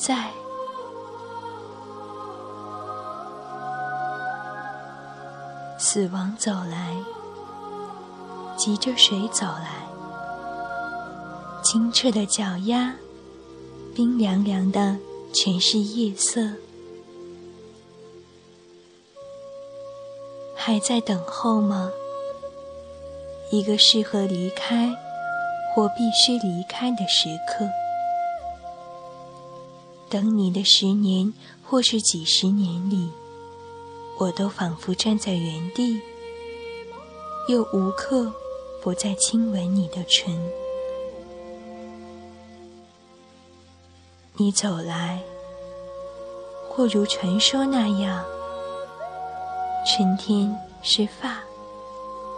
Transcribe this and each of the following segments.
在。死亡走来，急着水走来，清澈的脚丫，冰凉凉的，全是夜色。还在等候吗？一个适合离开或必须离开的时刻。等你的十年，或是几十年里。我都仿佛站在原地，又无刻不再亲吻你的唇。你走来，或如传说那样，春天是发，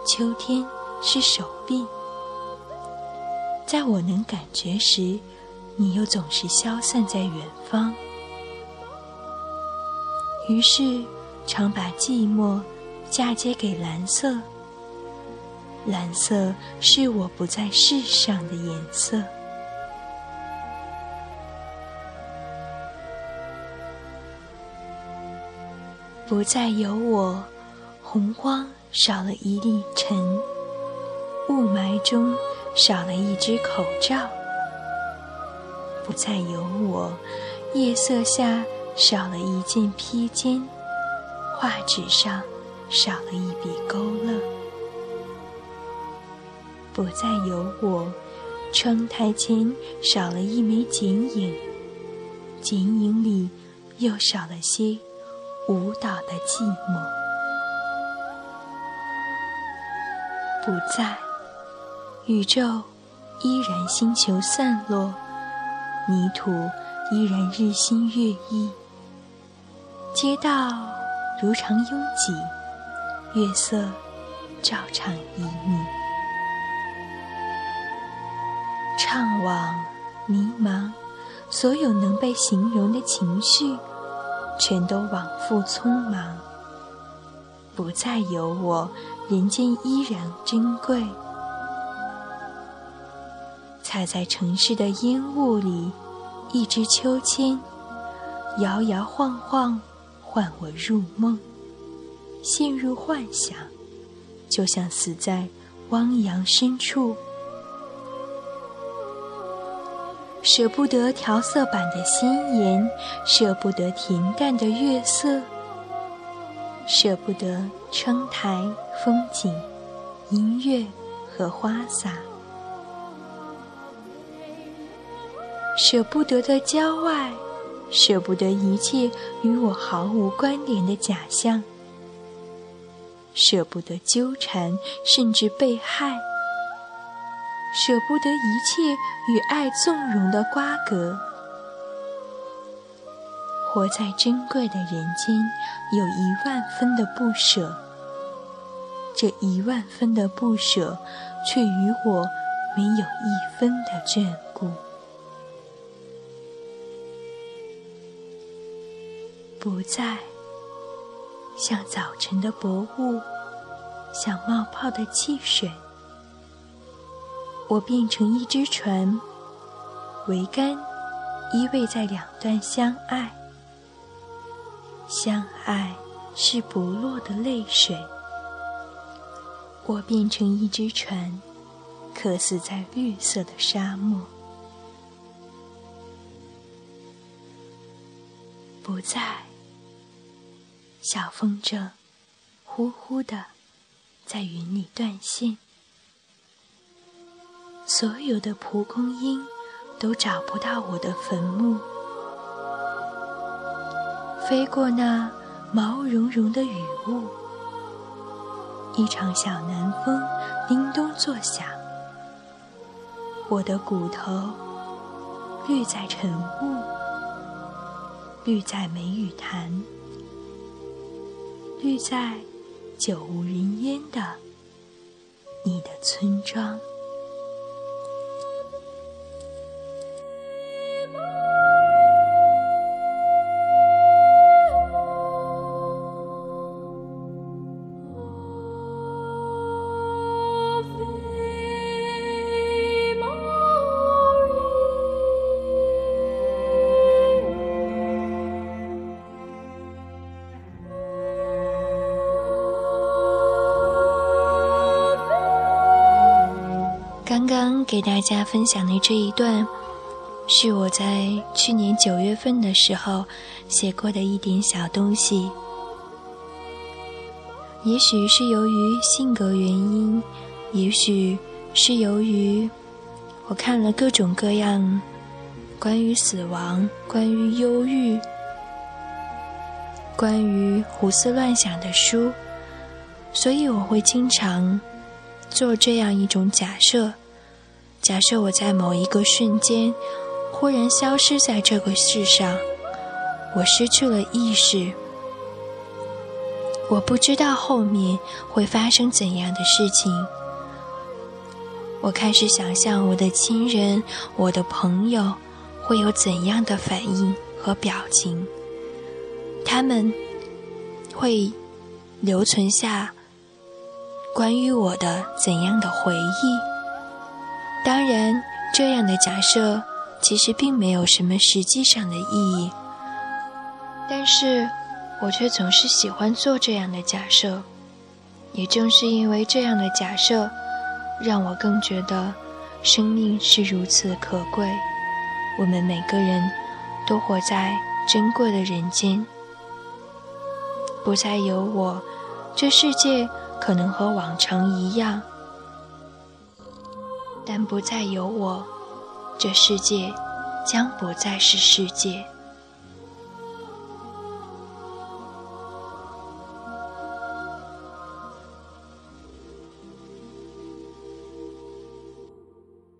秋天是手臂。在我能感觉时，你又总是消散在远方。于是。常把寂寞嫁接给蓝色，蓝色是我不在世上的颜色。不再有我，洪荒少了一粒尘，雾霾中少了一只口罩。不再有我，夜色下少了一件披肩。画纸上少了一笔勾勒，不再有我；窗台前少了一枚剪影，剪影里又少了些舞蹈的寂寞。不在，宇宙依然星球散落，泥土依然日新月异，街道。如常拥挤，月色照常旖旎，怅惘、迷茫，所有能被形容的情绪，全都往复匆忙。不再有我，人间依然珍贵。踩在城市的烟雾里，一支秋千，摇摇晃晃。唤我入梦，陷入幻想，就像死在汪洋深处。舍不得调色板的鲜艳，舍不得恬淡的月色，舍不得窗台风景、音乐和花洒，舍不得的郊外。舍不得一切与我毫无关联的假象，舍不得纠缠，甚至被害，舍不得一切与爱纵容的瓜葛。活在珍贵的人间，有一万分的不舍，这一万分的不舍，却与我没有一分的眷顾。不再像早晨的薄雾，像冒泡的汽水。我变成一只船，桅杆依偎在两端相爱。相爱是不落的泪水。我变成一只船，渴死在绿色的沙漠。不再。小风筝，呼呼的，在云里断线。所有的蒲公英都找不到我的坟墓。飞过那毛茸茸的雨雾，一场小南风叮咚作响。我的骨头绿在晨雾，绿在梅雨潭。遇在久无人烟的你的村庄。刚刚给大家分享的这一段，是我在去年九月份的时候写过的一点小东西。也许是由于性格原因，也许是由于我看了各种各样关于死亡、关于忧郁、关于胡思乱想的书，所以我会经常。做这样一种假设：假设我在某一个瞬间忽然消失在这个世上，我失去了意识，我不知道后面会发生怎样的事情。我开始想象我的亲人、我的朋友会有怎样的反应和表情，他们会留存下。关于我的怎样的回忆？当然，这样的假设其实并没有什么实际上的意义，但是我却总是喜欢做这样的假设。也正是因为这样的假设，让我更觉得生命是如此可贵。我们每个人都活在珍贵的人间，不再有我，这世界。可能和往常一样，但不再有我，这世界将不再是世界。